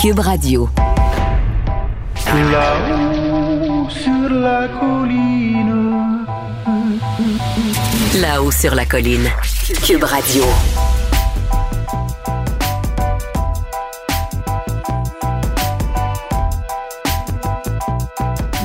Cube Radio. Là-haut sur la colline. Là-haut sur la colline. Cube Radio.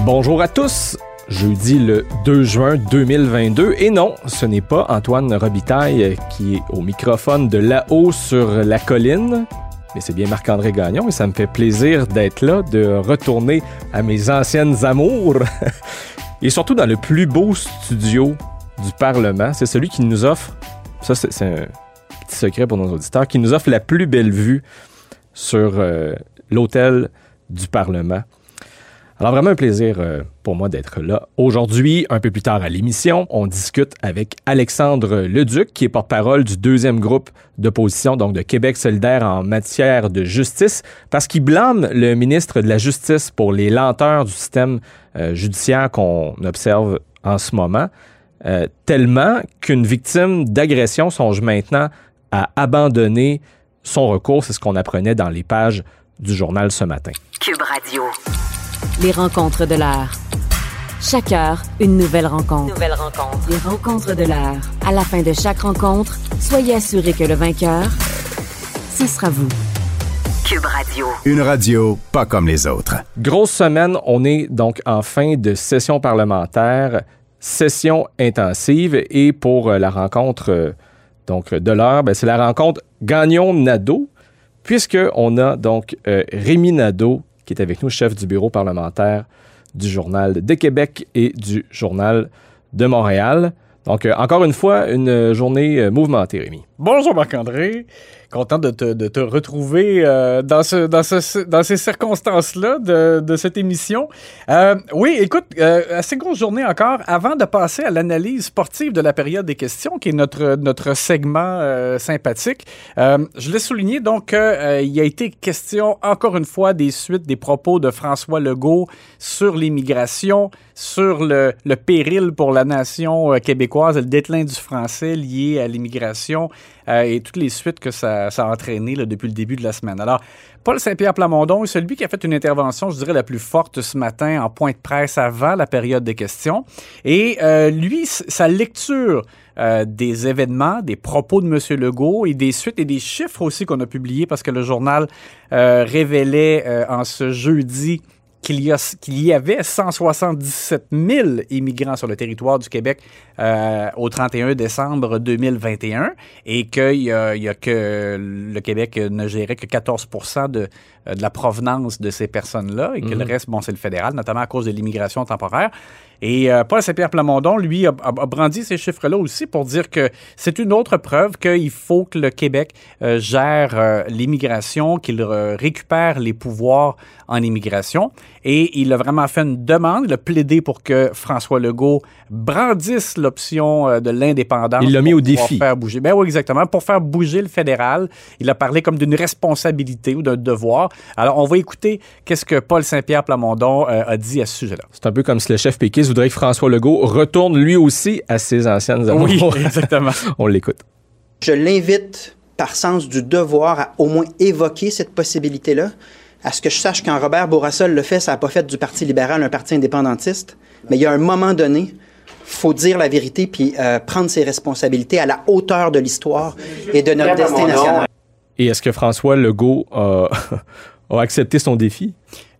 Bonjour à tous. Jeudi le 2 juin 2022. Et non, ce n'est pas Antoine Robitaille qui est au microphone de là-haut sur la colline, mais c'est bien Marc-André Gagnon et ça me fait plaisir d'être là, de retourner à mes anciennes amours et surtout dans le plus beau studio du Parlement. C'est celui qui nous offre, ça c'est un petit secret pour nos auditeurs, qui nous offre la plus belle vue sur euh, l'hôtel du Parlement. Alors vraiment un plaisir euh, pour moi d'être là. Aujourd'hui, un peu plus tard à l'émission, on discute avec Alexandre Leduc, qui est porte-parole du deuxième groupe d'opposition, donc de Québec solidaire en matière de justice, parce qu'il blâme le ministre de la Justice pour les lenteurs du système euh, judiciaire qu'on observe en ce moment, euh, tellement qu'une victime d'agression songe maintenant à abandonner son recours. C'est ce qu'on apprenait dans les pages du journal ce matin. Cube Radio. Les rencontres de l'heure. Chaque heure, une nouvelle rencontre. Nouvelle rencontre. Les rencontres de l'heure. À la fin de chaque rencontre, soyez assurés que le vainqueur, ce sera vous. Cube Radio. Une radio pas comme les autres. Grosse semaine, on est donc en fin de session parlementaire, session intensive et pour euh, la rencontre euh, donc de l'heure, ben, c'est la rencontre Gagnon-Nadeau, puisque on a donc euh, Rémi Nadeau qui est avec nous, chef du bureau parlementaire du Journal de Québec et du Journal de Montréal. Donc, euh, encore une fois, une journée euh, mouvementée, Rémi. Bonjour Marc-André, content de te, retrouver euh, dans, ce, dans, ce, dans ces circonstances-là de, cette émission. Euh, oui, écoute, euh, assez grosse journée encore. Avant de passer à l'analyse sportive de la période des questions, qui est notre, segment sympathique, je l'ai souligné donc qu'il a été question encore une fois des suites des propos de François Legault sur l'immigration, sur le, le péril pour la nation québécoise, le déclin du français lié à l'immigration euh, et toutes les suites que ça, a entraîné là, depuis le début de la semaine. Alors, Paul Saint-Pierre Plamondon est celui qui a fait une intervention, je dirais, la plus forte ce matin en point de presse avant la période des questions. Et euh, lui, sa lecture euh, des événements, des propos de M. Legault et des suites et des chiffres aussi qu'on a publiés parce que le journal révélait en ce jeudi qu'il y, a- qu'il y avait 177 000 immigrants sur le territoire du Québec euh, au 31 décembre 2021 et qu'il y a, il y a que le Québec ne gérait que 14 de, de la provenance de ces personnes-là et que le reste, bon, c'est le fédéral, notamment à cause de l'immigration temporaire. Et euh, Paul Saint-Pierre Plamondon, lui, a, brandi ces chiffres-là aussi pour dire que c'est une autre preuve qu'il faut que le Québec euh, gère l'immigration, qu'il récupère les pouvoirs en immigration. Et il a vraiment fait une demande, il a plaidé pour que François Legault brandisse l'option euh, de l'indépendance. Il l'a mis pour au défi. Faire bouger. Ben oui, exactement. Pour faire bouger le fédéral, il a parlé comme d'une responsabilité ou d'un devoir. Alors, on va écouter qu'est-ce que Paul Saint-Pierre Plamondon euh, a dit à ce sujet-là. C'est un peu comme si le chef péquiste voudrait que François Legault retourne lui aussi à ses anciennes amours. Oui, exactement. On l'écoute. Je l'invite, par sens du devoir, à au moins évoquer cette possibilité-là. À ce que je sache, quand Robert Bourassa le fait, ça n'a pas fait du Parti libéral un parti indépendantiste. Mais il y a un moment donné, faut dire la vérité puis euh, prendre ses responsabilités à la hauteur de l'histoire et de notre destin national. Et est-ce que François Legault a, a accepté son défi?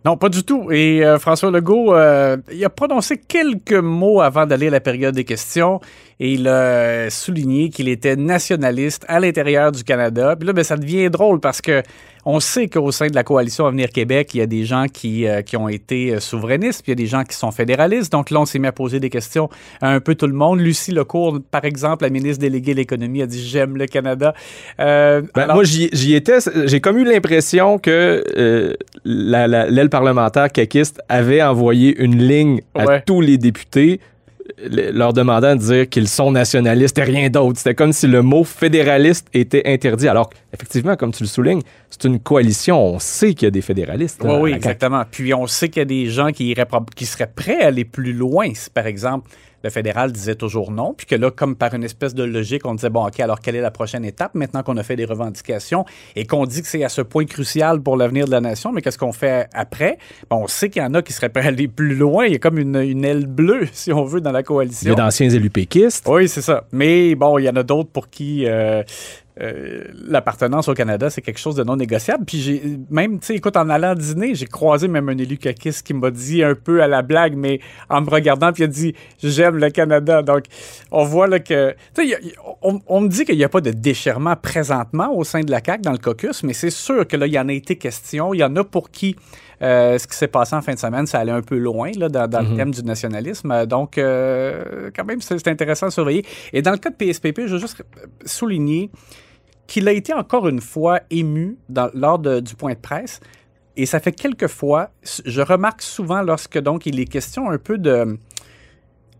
Non, pas du tout. Et euh, François Legault, euh, il a prononcé quelques mots avant d'aller à la période des questions et il a souligné qu'il était nationaliste à l'intérieur du Canada. Puis là, ben, ça devient drôle parce que on sait qu'au sein de la coalition Avenir Québec, il y a des gens qui, euh, qui ont été euh, souverainistes, puis il y a des gens qui sont fédéralistes. Donc là, on s'est mis à poser des questions à un peu tout le monde. Lucie Lecourt, par exemple, la ministre déléguée de l'économie, a dit j'aime le Canada. Euh, Ben, alors- Moi, j'y étais. J'ai comme eu l'impression que euh, la- la- l'aile parlementaire caquiste avait envoyé une ligne à Ouais. tous les députés leur demandant de dire qu'ils sont nationalistes et rien d'autre. C'était comme si le mot fédéraliste était interdit. Alors, effectivement, comme tu le soulignes, c'est une coalition. On sait qu'il y a des fédéralistes. Oui, hein, oui, CAQ. exactement. Puis on sait qu'il y a des gens qui, iraient qui seraient prêts à aller plus loin si, par exemple, le fédéral disait toujours non, puis que là, comme par une espèce de logique, on disait, bon, OK, alors quelle est la prochaine étape maintenant qu'on a fait des revendications et qu'on dit que c'est à ce point crucial pour l'avenir de la nation, mais qu'est-ce qu'on fait après? Bon, on sait qu'il y en a qui seraient prêts à aller plus loin. Il y a comme une, une aile bleue, si on veut, dans la Il y coalition. a d'anciens élus péquistes. Oui, c'est ça. Mais bon, il y en a d'autres pour qui euh, euh, l'appartenance au Canada, c'est quelque chose de non négociable. Puis j'ai même, tu sais, écoute, en allant dîner, j'ai croisé même un élu caquiste qui m'a dit un peu à la blague, mais en me regardant, puis il a dit J'aime le Canada. Donc, on voit là que. Tu sais, on, on me dit qu'il n'y a pas de déchirement présentement au sein de la CAQ dans le caucus, mais c'est sûr que là, il y en a été question. Il y en a pour qui. euh, ce qui s'est passé en fin de semaine, ça allait un peu loin là, dans, dans le thème du nationalisme. Donc, euh, quand même, c'est c'est intéressant à surveiller. Et dans le cas de PSPP, je veux juste souligner qu'il a été encore une fois ému dans- lors du point de presse. Et ça fait quelques fois, je remarque souvent lorsque donc il est question un peu de,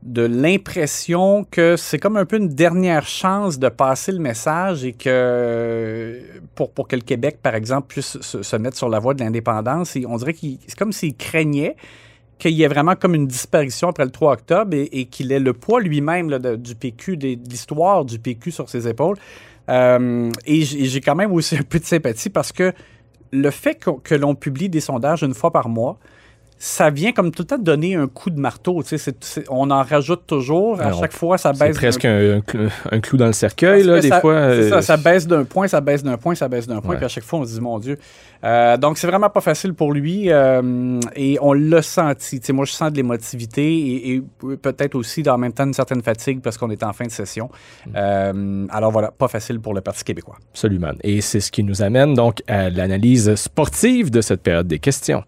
de l'impression que c'est comme un peu une dernière chance de passer le message et que pour, pour que le Québec, par exemple, puisse se, mettre sur la voie de l'indépendance, on dirait qu'il c'est comme s'il craignait qu'il y ait vraiment comme une disparition après le 3 octobre et, qu'il ait le poids lui-même du PQ, de l'histoire du PQ sur ses épaules. Euh, et j'ai quand même aussi un peu de sympathie parce que le fait qu'on- que l'on publie des sondages une fois par mois, ça vient comme tout le temps donner un coup de marteau. c'est- c'est- on en rajoute toujours. À Alors, chaque fois, ça C'est baisse. d'un presque un, un clou- un clou dans le cercueil, là, des ça, fois. c'est ça, euh, ça baisse d'un point, ça baisse d'un point, ça baisse d'un point. Ouais. Puis à chaque fois, on se dit, mon Dieu. Euh, donc, c'est vraiment pas facile pour lui. euh, et on l'a senti. Moi, je sens de l'émotivité et, et peut-être aussi, en même temps, une certaine fatigue parce qu'on est en fin de session. Mm. Euh, alors voilà, pas facile pour le Parti québécois. Absolument. Et c'est ce qui nous amène donc à l'analyse sportive de cette période des questions.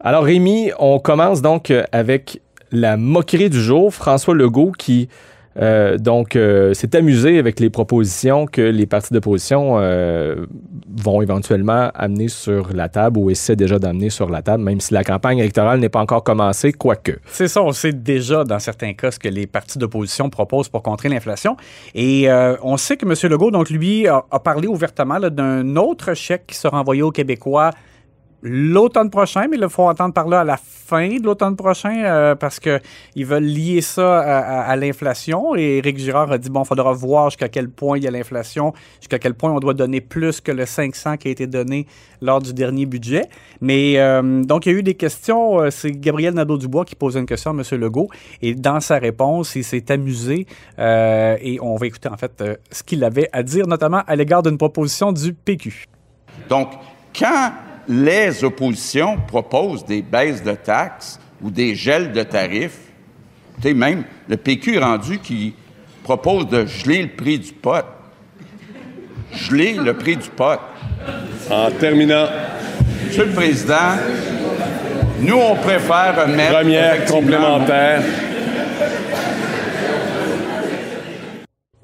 Alors Rémi, on commence donc euh, avec la moquerie du jour. François Legault qui euh, donc euh, s'est amusé avec les propositions que les partis d'opposition vont éventuellement amener sur la table ou essaient déjà d'amener sur la table, même si la campagne électorale n'est pas encore commencée, quoique. C'est ça, on sait déjà dans certains cas ce que les partis d'opposition proposent pour contrer l'inflation. Et on sait que M. Legault, donc lui, a, parlé ouvertement d'un autre chèque qui sera envoyé aux Québécois l'automne prochain, mais il faut entendre par là à la fin de l'automne prochain euh, parce qu'ils veulent lier ça à, l'inflation. Et Éric Girard a dit, bon, il faudra voir jusqu'à quel point il y a l'inflation, jusqu'à quel point on doit donner plus que le 500 qui a été donné lors du dernier budget. Mais euh, donc, il y a eu des questions. euh, C'est Gabriel Nadeau-Dubois qui posait une question à M. Legault. Et dans sa réponse, il s'est amusé. et on va écouter, en fait, ce qu'il avait à dire, notamment à l'égard d'une proposition du PQ. Donc, quand les oppositions proposent des baisses de taxes ou des gels de tarifs, tu sais, même le PQ est rendu qui propose de geler le prix du pot. Geler le prix du pot. En terminant, Monsieur le Président, nous, on préfère mettre. première complémentaire.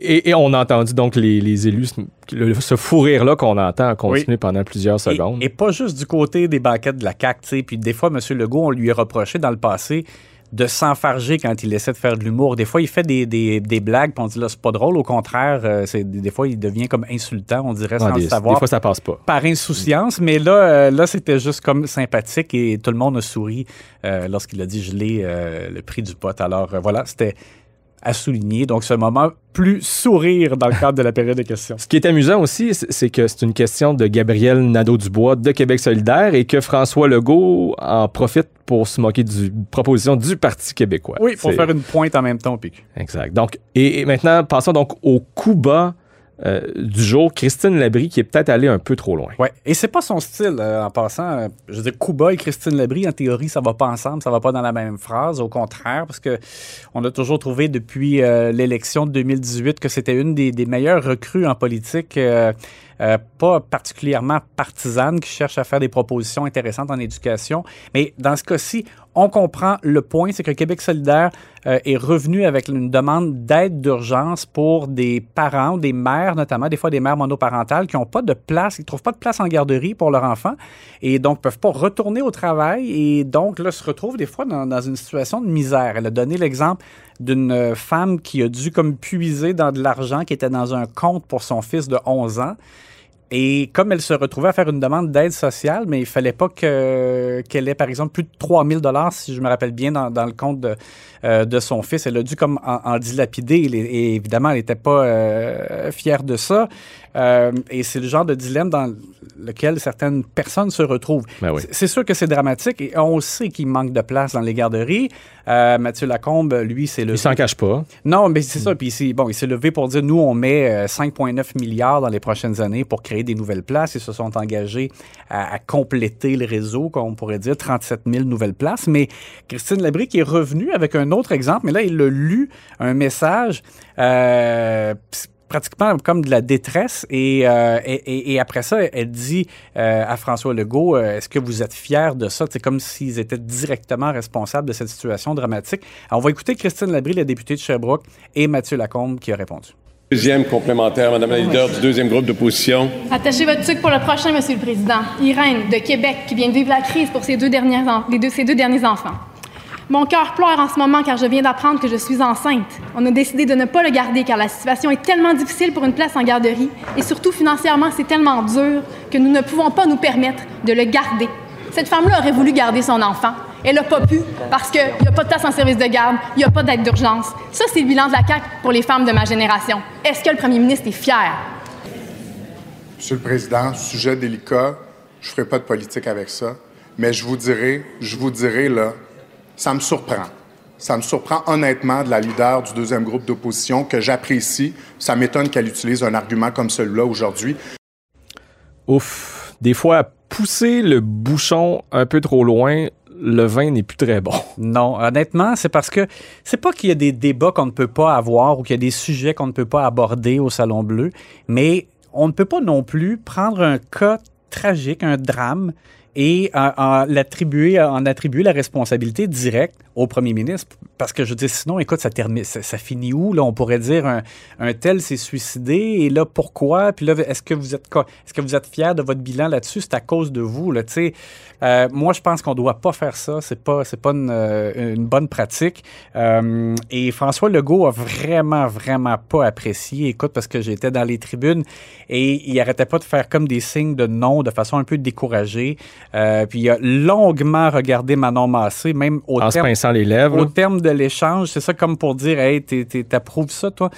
Et, et on a entendu donc les, les élus, le- ce fou rire-là qu'on entend continuer pendant plusieurs secondes. et pas juste du côté des banquettes de la CAQ, tu sais. Puis des fois, M. Legault, on lui a reproché dans le passé de s'enfarger quand il essaie de faire de l'humour. Des fois, il fait des, des, des blagues, puis on dit là, c'est pas drôle. Au contraire, euh, c'est, des fois, il devient comme insultant, on dirait, Ah, sans des, le savoir. des fois, ça passe pas. par insouciance, mais là, euh, là c'était juste comme sympathique et tout le monde a souri euh, lorsqu'il a dit geler euh, le prix du pot. Alors voilà, c'était à souligner. Donc, ce moment plus sourire dans le cadre de la période de questions. Ce qui est amusant aussi, c'est que c'est une question de Gabriel Nadeau-Dubois de Québec solidaire et que François Legault en profite pour se moquer du proposition du Parti québécois. Oui, pour faire une pointe en même temps au PQ. Exact. Donc, et, et maintenant, passons donc au coup bas euh, du jour. Christine Labrie qui est peut-être allée un peu trop loin. Ouais. Et c'est pas son style euh, en passant. je veux dire, Kuba et Christine Labrie, en théorie, ça va pas ensemble, ça va pas dans la même phrase. Au contraire, parce que on a toujours trouvé depuis euh, l'élection de 2018 que c'était une des, meilleures recrues en politique. pas particulièrement partisane, qui cherche à faire des propositions intéressantes en éducation. Mais dans ce cas-ci, on comprend le point, c'est que Québec solidaire euh, est revenu avec une demande d'aide d'urgence pour des parents, des mères notamment, des fois des mères monoparentales qui n'ont pas de place, qui trouvent pas de place en garderie pour leur enfant et donc peuvent pas retourner au travail et donc là se retrouvent des fois dans, dans une situation de misère. Elle a donné l'exemple d'une femme qui a dû comme puiser dans de l'argent qui était dans un compte pour son fils de 11 ans Et comme elle se retrouvait à faire une demande d'aide sociale, mais il fallait pas que- qu'elle ait, par exemple, plus de 3000 dollars, si je me rappelle bien, dans, dans le compte de, euh, de son fils. Elle a dû comme en, en dilapider. Et, et évidemment, elle n'était pas euh, fière de ça. Euh, et c'est le genre de dilemme dans lequel certaines personnes se retrouvent. Ben oui. C'est- sûr que c'est dramatique et on sait qu'il manque de place dans les garderies. Mathieu Lacombe, lui, c'est le... Il s'en cache pas. Non, mais c'est ça. Puis c'est- bon, il s'est levé pour dire nous, on met euh, 5,9 milliards dans les prochaines années pour créer des nouvelles places. Ils se sont engagés à, compléter le réseau, comme on pourrait dire, 37 000 nouvelles places. Mais Christine Labrie qui est revenue avec un autre exemple, mais là, il a lu un message. Euh, pratiquement comme de la détresse et, euh, et, après ça, elle dit euh, à François Legault, est-ce que vous êtes fiers de ça? C'est comme s'ils étaient directement responsables de cette situation dramatique. On va écouter Christine Labrie, la députée de Sherbrooke, et Mathieu Lacombe qui a répondu. Deuxième complémentaire, Madame la leader du deuxième groupe d'opposition. Attachez votre sucre pour le prochain, Monsieur le Président. Irène, de Québec, qui vient de vivre la crise pour ses deux, dernières en- les deux- ses deux derniers enfants. Mon cœur pleure en ce moment car je viens d'apprendre que je suis enceinte. On a décidé de ne pas le garder car la situation est tellement difficile pour une place en garderie et surtout financièrement, c'est tellement dur que nous ne pouvons pas nous permettre de le garder. Cette femme-là aurait voulu garder son enfant. Elle n'a pas pu parce qu'il n'y a pas de place en service de garde, il n'y a pas d'aide d'urgence. Ça, c'est le bilan de la CAQ pour les femmes de ma génération. Est-ce que le premier ministre est fier? Monsieur le Président, sujet délicat, je ne ferai pas de politique avec ça, mais je vous dirai, je vous dirai là, ça me surprend. Ça me surprend honnêtement de la leader du deuxième groupe d'opposition que j'apprécie. Ça m'étonne qu'elle utilise un argument comme celui-là aujourd'hui. Ouf. Des fois, pousser le bouchon un peu trop loin, le vin n'est plus très bon. Non, honnêtement, c'est parce que c'est pas qu'il y a des débats qu'on ne peut pas avoir ou qu'il y a des sujets qu'on ne peut pas aborder au Salon Bleu, mais on ne peut pas non plus prendre un cas tragique, un drame, et en, l'attribuer, en attribuer la responsabilité directe au premier ministre. Parce que je dire, sinon, écoute, ça, termine, ça, finit où? Là? On pourrait dire un, un tel s'est suicidé, et là, pourquoi? Puis là, est-ce que vous êtes, est-ce que vous êtes fier de votre bilan là-dessus? C'est à cause de vous, là, tu sais. Euh, moi, je pense qu'on doit pas faire ça. C'est pas, c'est pas une, euh, une bonne pratique. Euh, et François Legault a vraiment, vraiment pas apprécié. Écoute, parce que j'étais dans les tribunes et il arrêtait pas de faire comme des signes de non de façon un peu découragée. Euh, puis il a longuement regardé Manon Massé, même au En se terme, pinçant les lèvres. au terme de l'échange. C'est ça comme pour dire, hey, t'approuves ça, toi?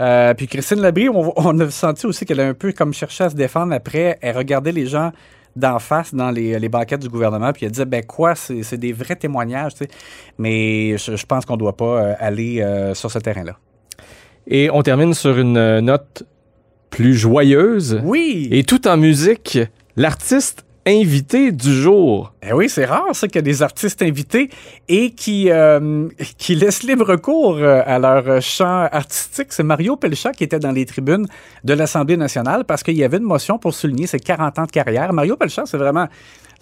Euh, puis Christine Labrie, on, on a senti aussi qu'elle a un peu comme cherché à se défendre après. Elle regardait les gens d'en face dans les, les banquettes du gouvernement, puis elle disait, ben quoi, c'est des vrais témoignages, tu sais. Mais je, je pense qu'on doit pas euh, aller euh, sur ce terrain-là. Et on termine sur une note plus joyeuse. Oui! Et tout en musique, l'artiste invité du jour. Eh oui, c'est rare, ça, qu'il y des artistes invités et qui, euh, laissent libre cours euh, à leur chant artistique. C'est Mario Pelchat qui était dans les tribunes de l'Assemblée nationale parce qu'il y avait une motion pour souligner ses 40 ans de carrière. Mario Pelchat, c'est vraiment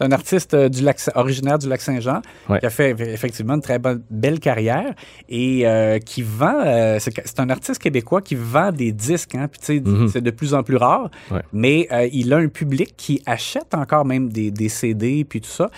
un artiste euh, du lac, originaire du Lac-Saint-Jean Ouais. qui a fait effectivement une très bonne, belle carrière et euh, qui vend, euh, c'est c'est un artiste québécois qui vend des disques, hein, puis Mhm. c'est de plus en plus rare, Ouais. mais euh, il a un public qui achète encore même des, des CD puis tout ça.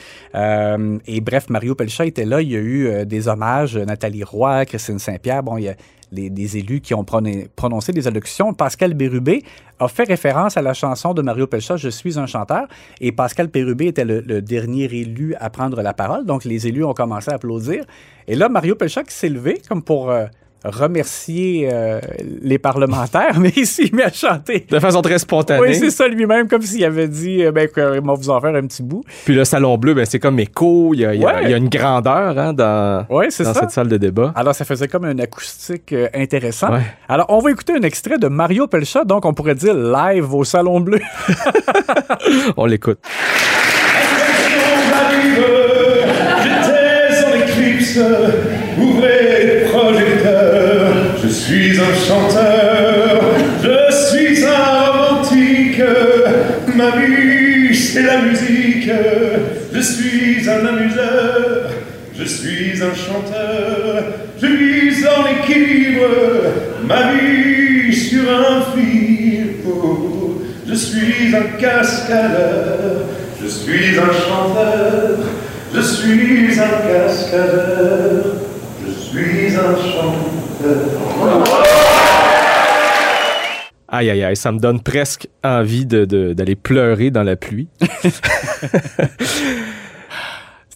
Et bref, Mario Pelchat était là, il y a eu des hommages, Nathalie Roy, Christine Saint-Pierre, bon, il y a les, des élus qui ont prononcé des allocutions. Pascal Bérubé a fait référence à la chanson de Mario Pelchat, Je suis un chanteur. Et Pascal Bérubé était le, dernier élu à prendre la parole. Donc, les élus ont commencé à applaudir. Et là, Mario Pelchat qui s'est levé comme pour euh, remercier euh, les parlementaires, mais il s'est mis à chanter. De façon très spontanée. Oui, c'est ça lui-même, comme s'il avait dit, euh, ben, qu'il va vous en faire un petit bout. Puis le salon bleu, ben, c'est comme écho. Il y a, il y a- Ouais. il y a une grandeur hein, dans, c'est dans cette salle de débat. Alors, ça faisait comme un acoustique euh, intéressant. Ouais. Alors, on va écouter un extrait de Mario Pelchat, donc on pourrait dire live au Salon Bleu. On l'écoute. J'étais en éclipse, ouvrez. Je suis un chanteur, je suis un romantique. Ma vie, c'est la musique. Je suis un amuseur, je suis un chanteur. Je vis en équilibre, ma vie sur un fil. Oh, Je suis un cascadeur, je suis un chanteur, je suis un cascadeur, je suis un chanteur. Aïe, aïe, aïe, ça me donne presque envie d'aller de, d'aller pleurer dans la pluie.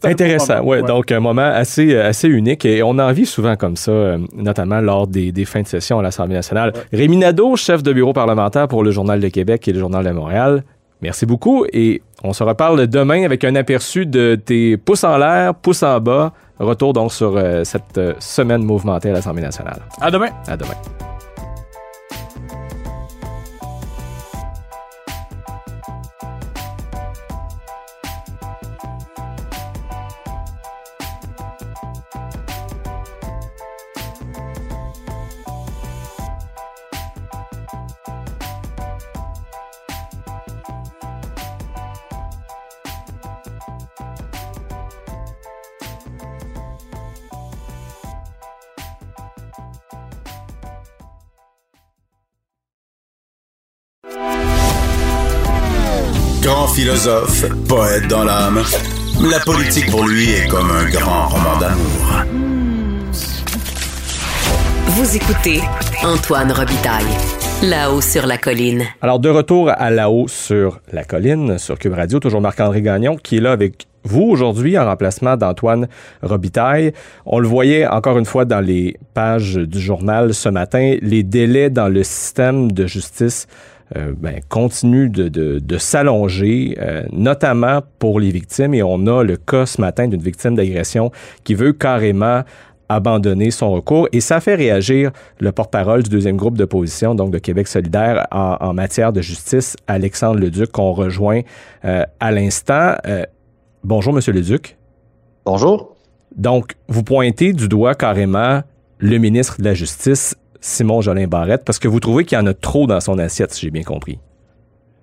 Intéressant, ouais, Donc, un moment assez, assez unique et on en vit souvent comme ça, euh, notamment lors des, des, fins de session à l'Assemblée nationale. Ouais. Rémi Nadeau, chef de bureau parlementaire pour le Journal de Québec et le Journal de Montréal. Merci beaucoup et on se reparle demain avec un aperçu de tes pouces en l'air, pouces en bas. Retour donc sur euh, cette euh, semaine mouvementée à l'Assemblée nationale. À demain. À demain. Grand philosophe, poète dans l'âme, la politique pour lui est comme un grand roman d'amour. Vous écoutez Antoine Robitaille, là-haut sur la colline. Alors, de retour à là-haut sur la colline, sur Cube Radio, toujours Marc-André Gagnon qui est là avec vous aujourd'hui en remplacement d'Antoine Robitaille. On le voyait encore une fois dans les pages du journal ce matin, les délais dans le système de justice euh, ben, continue de, de, de s'allonger, euh, notamment pour les victimes. Et on a le cas ce matin d'une victime d'agression qui veut carrément abandonner son recours. Et ça fait réagir le porte-parole du deuxième groupe d'opposition, donc de Québec solidaire, en, en, matière de justice, Alexandre Leduc, qu'on rejoint euh, à l'instant. bonjour, Monsieur Leduc. Bonjour. Donc, vous pointez du doigt carrément le ministre de la Justice Simon Jolin Barrette, parce que vous trouvez qu'il y en a trop dans son assiette, si j'ai bien compris.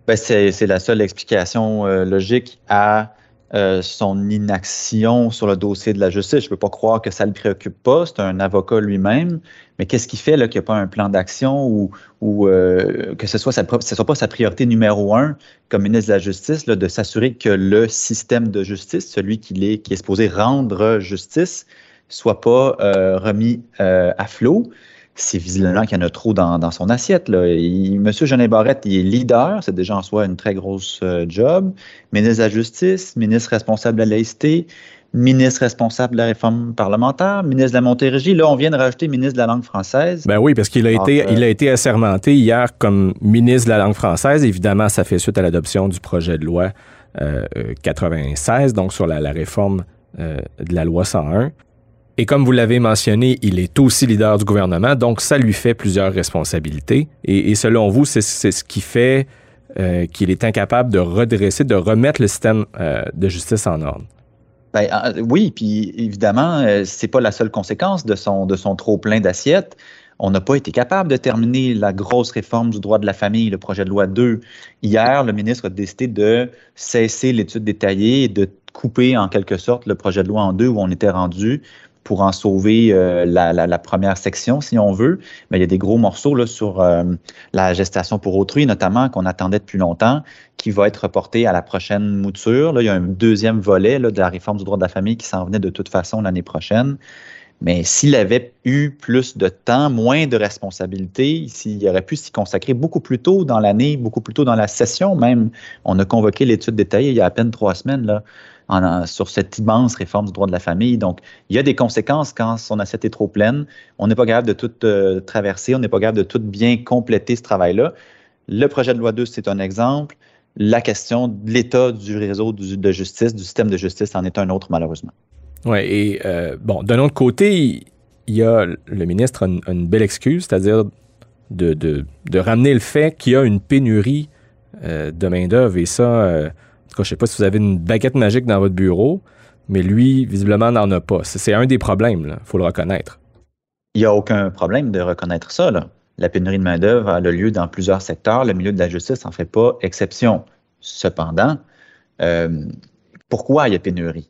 Ben c'est la seule explication euh, logique à euh, son inaction sur le dossier de la justice. Je ne peux pas croire que ça ne le préoccupe pas. C'est un avocat lui-même. Mais qu'est-ce qui fait qu'il n'y a pas un plan d'action ou, euh, que ce soit, sa, soit pas sa priorité numéro un comme ministre de la Justice, de s'assurer que le système de justice, celui qui est, qui est supposé rendre justice, soit pas remis à flot? C'est visiblement qu'il y en a trop dans, dans son assiette. Là. Il, Monsieur Jeannet Barrette, il est leader, c'est déjà en soi une très grosse euh, job. Ministre de la Justice, ministre responsable de la laïcité, ministre responsable de la réforme parlementaire, ministre de la Montérégie. Là, on vient de rajouter ministre de la langue française. Ben oui, parce qu'il a, été, euh, il a été assermenté hier comme ministre de la langue française. Évidemment, ça fait suite à l'adoption du projet de loi euh, 96, donc sur la, la réforme euh, de la loi 101. Et comme vous l'avez mentionné, il est aussi leader du gouvernement, donc ça lui fait plusieurs responsabilités. Et, selon vous, c'est ce qui fait euh, qu'il est incapable de redresser, de remettre le système euh, de justice en ordre. Ben, oui, puis évidemment, euh, c'est pas la seule conséquence de son, de son trop plein d'assiettes. On n'a pas été capable de terminer la grosse réforme du droit de la famille, le projet de loi 2. Hier, le ministre a décidé de cesser l'étude détaillée et de couper en quelque sorte le projet de loi en deux où on était rendu pour en sauver euh, la, première section, si on veut. Mais il y a des gros morceaux là, sur euh, la gestation pour autrui, notamment, qu'on attendait depuis longtemps, qui va être reporté à la prochaine mouture. Là, il y a un deuxième volet de la réforme du droit de la famille qui s'en venait de toute façon l'année prochaine. Mais s'il avait eu plus de temps, moins de responsabilités, s'il aurait pu s'y consacrer beaucoup plus tôt dans l'année, beaucoup plus tôt dans la session même, on a convoqué l'étude détaillée il y a à peine trois semaines, là, sur cette immense réforme du droit de la famille. Donc, il y a des conséquences quand son assiette est trop pleine. On n'est pas capable de tout euh, traverser, on n'est pas capable de tout bien compléter ce travail-là. Le projet de loi 2, c'est un exemple. La question de l'état du réseau de justice, du système de justice, en est un autre, malheureusement. Oui, et euh, bon, d'un autre côté, il y a le ministre a une, belle excuse, c'est-à-dire de, ramener le fait qu'il y a une pénurie euh, de main-d'œuvre. Et ça, en tout cas, je ne sais pas si vous avez une baguette magique dans votre bureau, mais lui, visiblement, n'en a pas. C'est un des problèmes, il faut le reconnaître. Il n'y a aucun problème de reconnaître ça. La pénurie de main-d'œuvre a lieu dans plusieurs secteurs. Le milieu de la justice n'en fait pas exception. Cependant, euh, pourquoi il y a pénurie?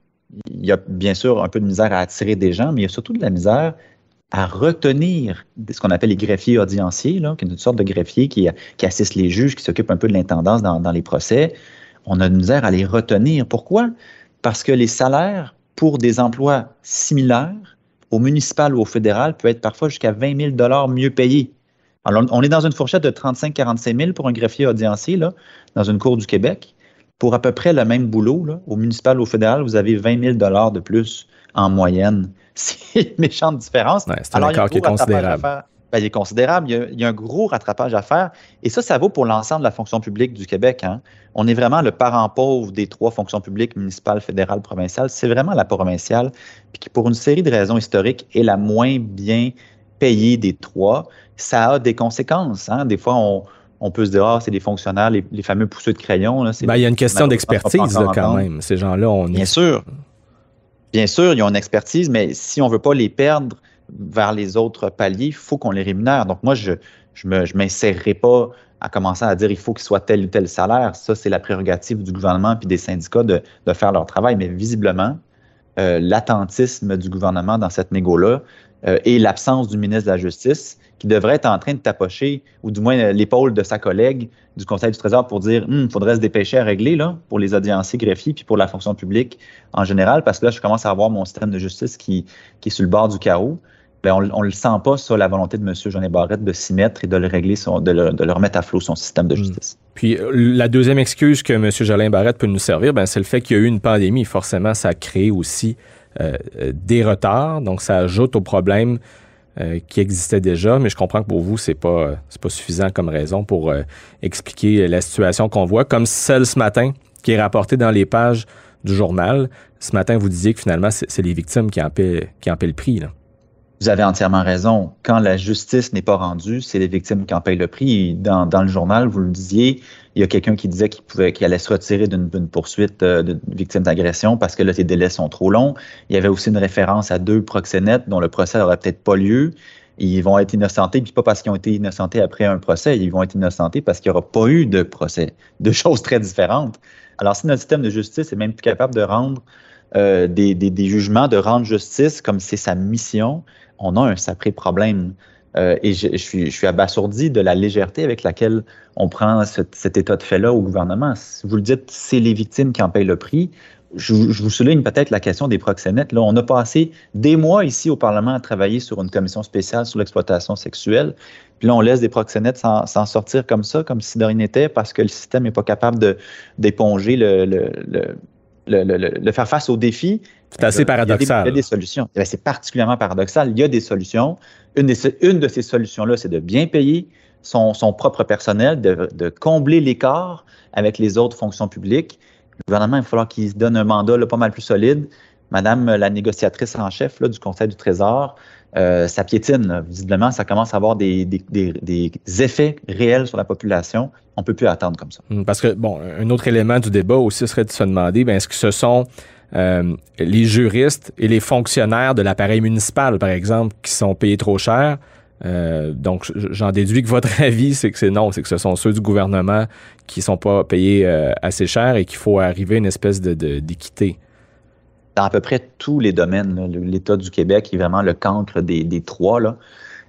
Il y a bien sûr un peu de misère à attirer des gens, mais il y a surtout de la misère à retenir ce qu'on appelle les greffiers audienciers, qui est une sorte de greffier qui, qui assiste les juges, qui s'occupe un peu de l'intendance dans les procès. On a de misère à les retenir. Pourquoi? Parce que les salaires pour des emplois similaires au municipal ou au fédéral peuvent être parfois jusqu'à 20 000 mieux payés. Alors, on est dans une fourchette de 35-45 000 pour un greffier audiencier, là, dans une cour du Québec. Pour à peu près le même boulot, là, au municipal, au fédéral, vous avez 20 000 de plus en moyenne. C'est une méchante différence. Ouais, c'est un accord qui est considérable. Ben, il est considérable. Il y, a, il y, a, un gros rattrapage à faire. Et ça, ça vaut pour l'ensemble de la fonction publique du Québec. Hein. On est vraiment le parent pauvre des trois fonctions publiques, municipales, fédérales, provinciales. C'est vraiment la provinciale, puis qui, pour une série de raisons historiques, est la moins bien payée des trois. Ça a des conséquences. Hein. Des fois, on, on peut se dire, ah, c'est des fonctionnaires, les, les fameux pousseux de crayon. Là, ben, il y a une question d'expertise quand même. Ces gens-là, on Bien sûr. Bien sûr, ils ont une expertise, mais si on ne veut pas les perdre vers les autres paliers, il faut qu'on les rémunère. Donc, moi, je ne m'insérerai pas à commencer à dire il faut qu'il soit tel ou tel salaire. Ça, c'est la prérogative du gouvernement puis des syndicats de, de faire leur travail. Mais visiblement, euh, l'attentisme du gouvernement dans cette négo-là euh, et l'absence du ministre de la Justice qui devrait être en train de tapocher, ou du moins l'épaule de sa collègue du Conseil du Trésor pour dire il hum, faudrait se dépêcher à régler là, pour les audienciers greffiers puis pour la fonction publique en général, parce que là, je commence à avoir mon système de justice qui, qui est sur le bord du carreau. Bien, on ne le sent pas, ça, la volonté de M. Jean Barrette de s'y mettre et de le régler, son, de, le, de, le, remettre à flot son système de justice. Mmh. Puis la deuxième excuse que M. Jolin Barrette peut nous servir, ben, c'est le fait qu'il y a eu une pandémie. Forcément, ça a créé aussi euh, des retards, donc ça ajoute au problème euh, qui existait déjà, mais je comprends que pour vous, c'est pas, pas suffisant comme raison pour euh, expliquer la situation qu'on voit, comme celle ce matin qui est rapportée dans les pages du journal. Ce matin, vous disiez que finalement, c'est, les victimes qui en paient, qui en le prix. Là. Vous avez entièrement raison. Quand la justice n'est pas rendue, c'est les victimes qui en payent le prix. Dans, dans le journal, vous le disiez, il y a quelqu'un qui disait qu'il pouvait, qu'il allait se retirer d'une, poursuite euh, de victime d'agression parce que là, délais sont trop longs. Il y avait aussi une référence à deux proxénètes dont le procès n'aurait peut-être pas lieu. Ils vont être innocentés, puis pas parce qu'ils ont été innocentés après un procès, ils vont être innocentés parce qu'il n'y aura pas eu de procès. Deux choses très différentes. Alors, si notre système de justice est même plus capable de rendre euh, des, jugements, de rendre justice comme c'est sa mission, on a un sacré problème. Euh, et je, suis, abasourdi de la légèreté avec laquelle on prend ce, cet état de fait-là au gouvernement. Vous le dites, c'est les victimes qui en payent le prix. Je, vous souligne peut-être la question des proxénètes. Là, on a passé des mois ici au Parlement à travailler sur une commission spéciale sur l'exploitation sexuelle. Puis là, on laisse des proxénètes s'en sortir comme ça, comme si de rien n'était, parce que le système n'est pas capable d'éponger le le, le, le, faire face aux défis. C'est assez paradoxal. Il y a des, il y a des solutions. C'est particulièrement paradoxal. Il y a des solutions. Une, des, une de ces solutions-là, c'est de bien payer son, son propre personnel, de, de combler l'écart avec les autres fonctions publiques. Le gouvernement, il va falloir qu'il se donne un mandat là, pas mal plus solide. Madame la négociatrice en chef là, du Conseil du Trésor, euh, ça piétine. Visiblement, ça commence à avoir des, des, des, effets réels sur la population. On peut plus attendre comme ça. Parce que, bon, un autre élément du débat aussi serait de se demander, ben, est-ce que ce sont euh, les juristes et les fonctionnaires de l'appareil municipal, par exemple, qui sont payés trop cher? Euh, donc, j'en déduis que votre avis, c'est que c'est non, c'est que ce sont ceux du gouvernement qui sont pas payés assez cher et qu'il faut arriver à une espèce de, d'équité dans à peu près tous les domaines. L'État du Québec est vraiment le cancre des, trois. Là.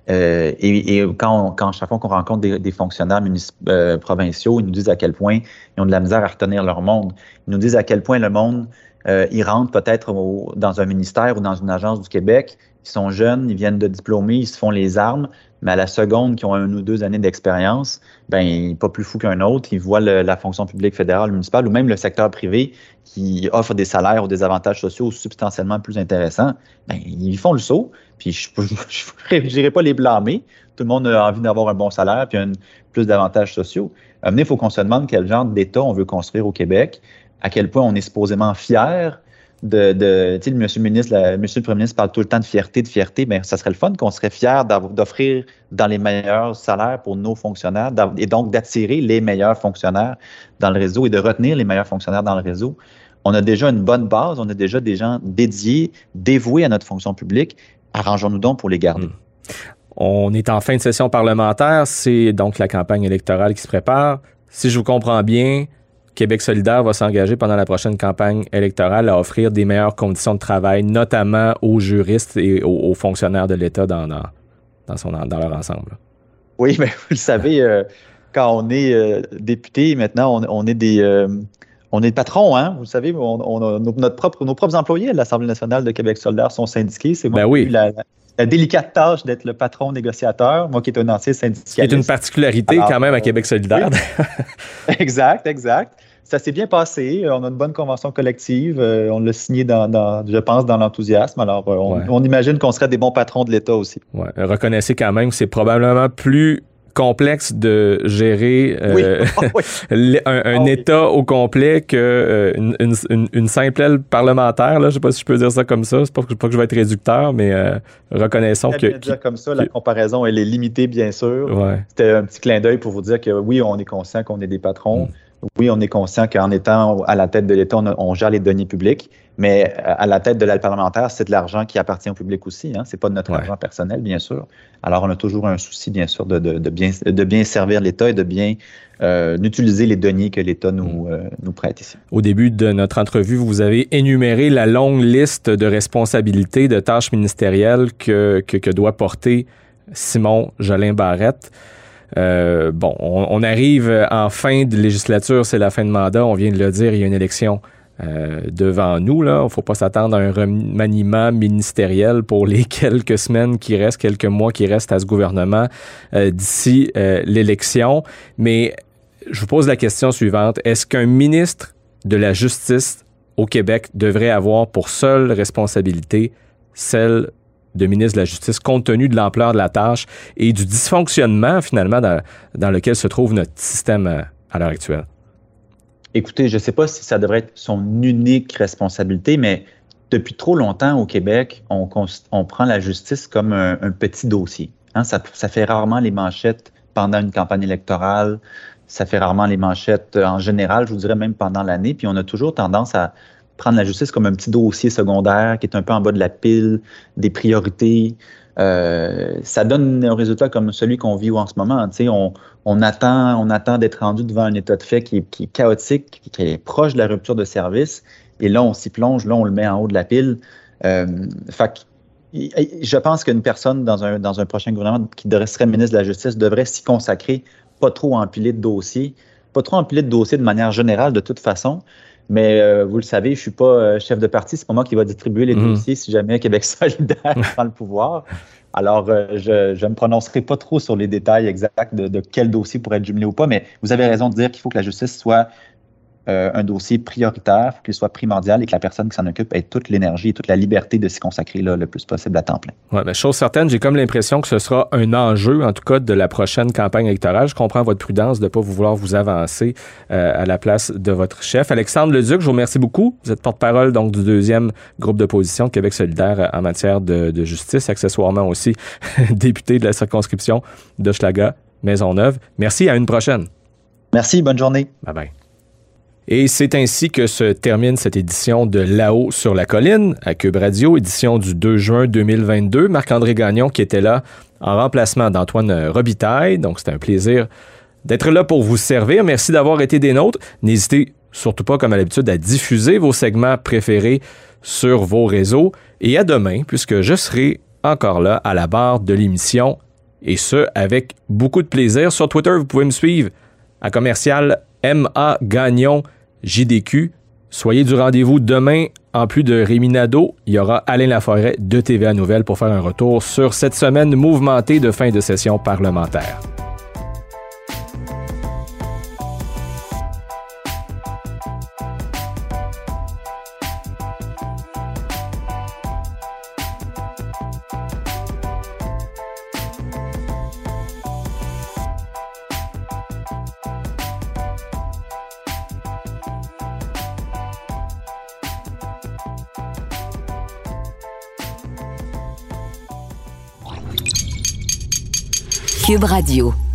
Euh, et, quand, quand chaque fois qu'on rencontre des, des fonctionnaires euh, provinciaux, ils nous disent à quel point ils ont de la misère à retenir leur monde. Ils nous disent à quel point le monde, euh, ils rentrent peut-être dans un ministère ou dans une agence du Québec, ils sont jeunes, ils viennent de diplômer, ils se font les armes, mais à la seconde qu'ils ont une ou deux années d'expérience, ben pas plus fou qu'un autre, ils voient la fonction publique fédérale, municipale ou même le secteur privé qui offre des salaires ou des avantages sociaux substantiellement plus intéressants, ben ils font le saut. Puis je n'irai pas les blâmer. Tout le monde a envie d'avoir un bon salaire puis un, plus d'avantages sociaux. il faut qu'on se demande quel genre d'État on veut construire au Québec, à quel point on est supposément fier de, tu sais, monsieur le ministre, la, le premier ministre parle tout le temps de fierté, de fierté, mais ça serait le fun qu'on serait fier d'offrir dans les meilleurs salaires pour nos fonctionnaires et donc d'attirer les meilleurs fonctionnaires dans le réseau et de retenir les meilleurs fonctionnaires dans le réseau. On a déjà une bonne base, on a déjà des gens dédiés, dévoués à notre fonction publique. Arrangeons-nous donc pour les garder. Mmh. On est en fin de session parlementaire, c'est donc la campagne électorale qui se prépare. Si je vous comprends bien, Québec solidaire va s'engager pendant la prochaine campagne électorale à offrir des meilleures conditions de travail, notamment aux juristes et aux, aux fonctionnaires de l'État dans, dans, dans, son, dans leur ensemble. Oui, mais vous le savez, euh, quand on est euh, député, maintenant, on, on est des... Euh, on est patron, hein? Vous savez, on, on a notre propre, nos propres employés à l'Assemblée nationale de Québec solidaire sont syndiqués. C'est moi ben oui. la, la délicate tâche d'être le patron négociateur, moi qui est un ancien syndicaliste. C'est une particularité quand même à Québec solidaire. exact, exact. Ça s'est bien passé. On a une bonne convention collective. Euh, on l'a signé, dans, je pense, dans l'enthousiasme. Alors, euh, on, on imagine qu'on serait des bons patrons de l'État aussi. Ouais. Reconnaissez quand même que c'est probablement plus complexe de gérer euh, un, ah État au complet que euh, une, une, simple aile parlementaire. Là. Je sais pas si je peux dire ça comme ça. C'est pas, pas que je vais être réducteur, mais euh, reconnaissons que. Dire comme ça, la comparaison, elle est limitée, bien sûr. C'était un petit clin d'œil pour vous dire que oui, on est conscient qu'on est des patrons. Mm. Oui, on est conscient qu'en étant à la tête de l'État, on, gère les deniers publics, mais à la tête de l'aile parlementaire, c'est de l'argent qui appartient au public aussi. Hein? Ce n'est pas de notre argent personnel, bien sûr. Alors, on a toujours un souci, bien sûr, de, bien, de bien servir l'État et de bien euh, utiliser les deniers que l'État nous, mm. euh, nous prête ici. Au début de notre entrevue, vous avez énuméré la longue liste de responsabilités, de tâches ministérielles que, que, que doit porter Simon Jolin Barrette. Euh, bon, on, arrive en fin de législature, c'est la fin de mandat, on vient de le dire, il y a une élection euh, devant nous. Il ne faut pas s'attendre à un remaniement ministériel pour les quelques semaines qui restent, quelques mois qui restent à ce gouvernement euh, d'ici l'élection. Mais je vous pose la question suivante. Est-ce qu'un ministre de la Justice au Québec devrait avoir pour seule responsabilité celle de ministre de la Justice compte tenu de l'ampleur de la tâche et du dysfonctionnement finalement dans, lequel se trouve notre système euh, à, l'heure actuelle? Écoutez, je ne sais pas si ça devrait être son unique responsabilité, mais depuis trop longtemps au Québec, on, prend la justice comme un, petit dossier. Hein? ça, ça, fait rarement les manchettes pendant une campagne électorale, ça fait rarement les manchettes en général, je vous dirais même pendant l'année, puis on a toujours tendance à, prendre la justice comme un petit dossier secondaire qui est un peu en bas de la pile, des priorités. Euh, ça donne un résultat comme celui qu'on vit en ce moment. On, on attend, on attend d'être rendu devant un état de fait qui est, chaotique, qui est proche de la rupture de service. Et là, on s'y plonge, là, on le met en haut de la pile. Euh, fait je pense qu'une personne dans un, dans un prochain gouvernement qui serait ministre de la Justice devrait s'y consacrer, pas trop empiler de dossiers, pas trop empiler de dossiers de manière générale de toute façon, mais euh, vous le savez, je suis pas euh, chef de parti. C'est pas moi qui va distribuer les mhm. dossiers si jamais Québec solidaire prend le pouvoir. Alors, euh, je ne me prononcerai pas trop sur les détails exacts de, de, quel dossier pourrait être jumelé ou pas, mais vous avez raison de dire qu'il faut que la justice soit euh, un dossier prioritaire, qu'il soit primordial et que la personne qui s'en occupe ait toute l'énergie et toute la liberté de s'y consacrer là, le plus possible à temps plein. Oui, mais chose certaine, j'ai comme l'impression que ce sera un enjeu, en tout cas, de la prochaine campagne électorale. Je comprends votre prudence de ne pas vouloir vous avancer euh, à la place de votre chef. Alexandre Leduc, je vous remercie beaucoup. Vous êtes porte-parole donc du deuxième groupe d'opposition Québec solidaire en matière de, de justice, accessoirement aussi député de la circonscription de Schlaga, Maisonneuve. Merci, à une prochaine. Merci, bonne journée. Bye bye. Et c'est ainsi que se termine cette édition de Là-haut sur la colline à Cube Radio, édition du 2 juin 2022. Marc-André Gagnon qui était là en remplacement d'Antoine Robitaille. Donc c'est un plaisir d'être là pour vous servir. Merci d'avoir été des nôtres. N'hésitez surtout pas, comme à l'habitude, à diffuser vos segments préférés sur vos réseaux. Et à demain, puisque je serai encore là à la barre de l'émission. Et ce, avec beaucoup de plaisir. Sur Twitter, vous pouvez me suivre à commercial MA Gagnon JDQ. Soyez du rendez-vous demain. En plus de Rémi Nadeau, il y aura Alain Laforêt de TVA Nouvelle pour faire un retour sur cette semaine mouvementée de fin de session parlementaire. Cube Radio.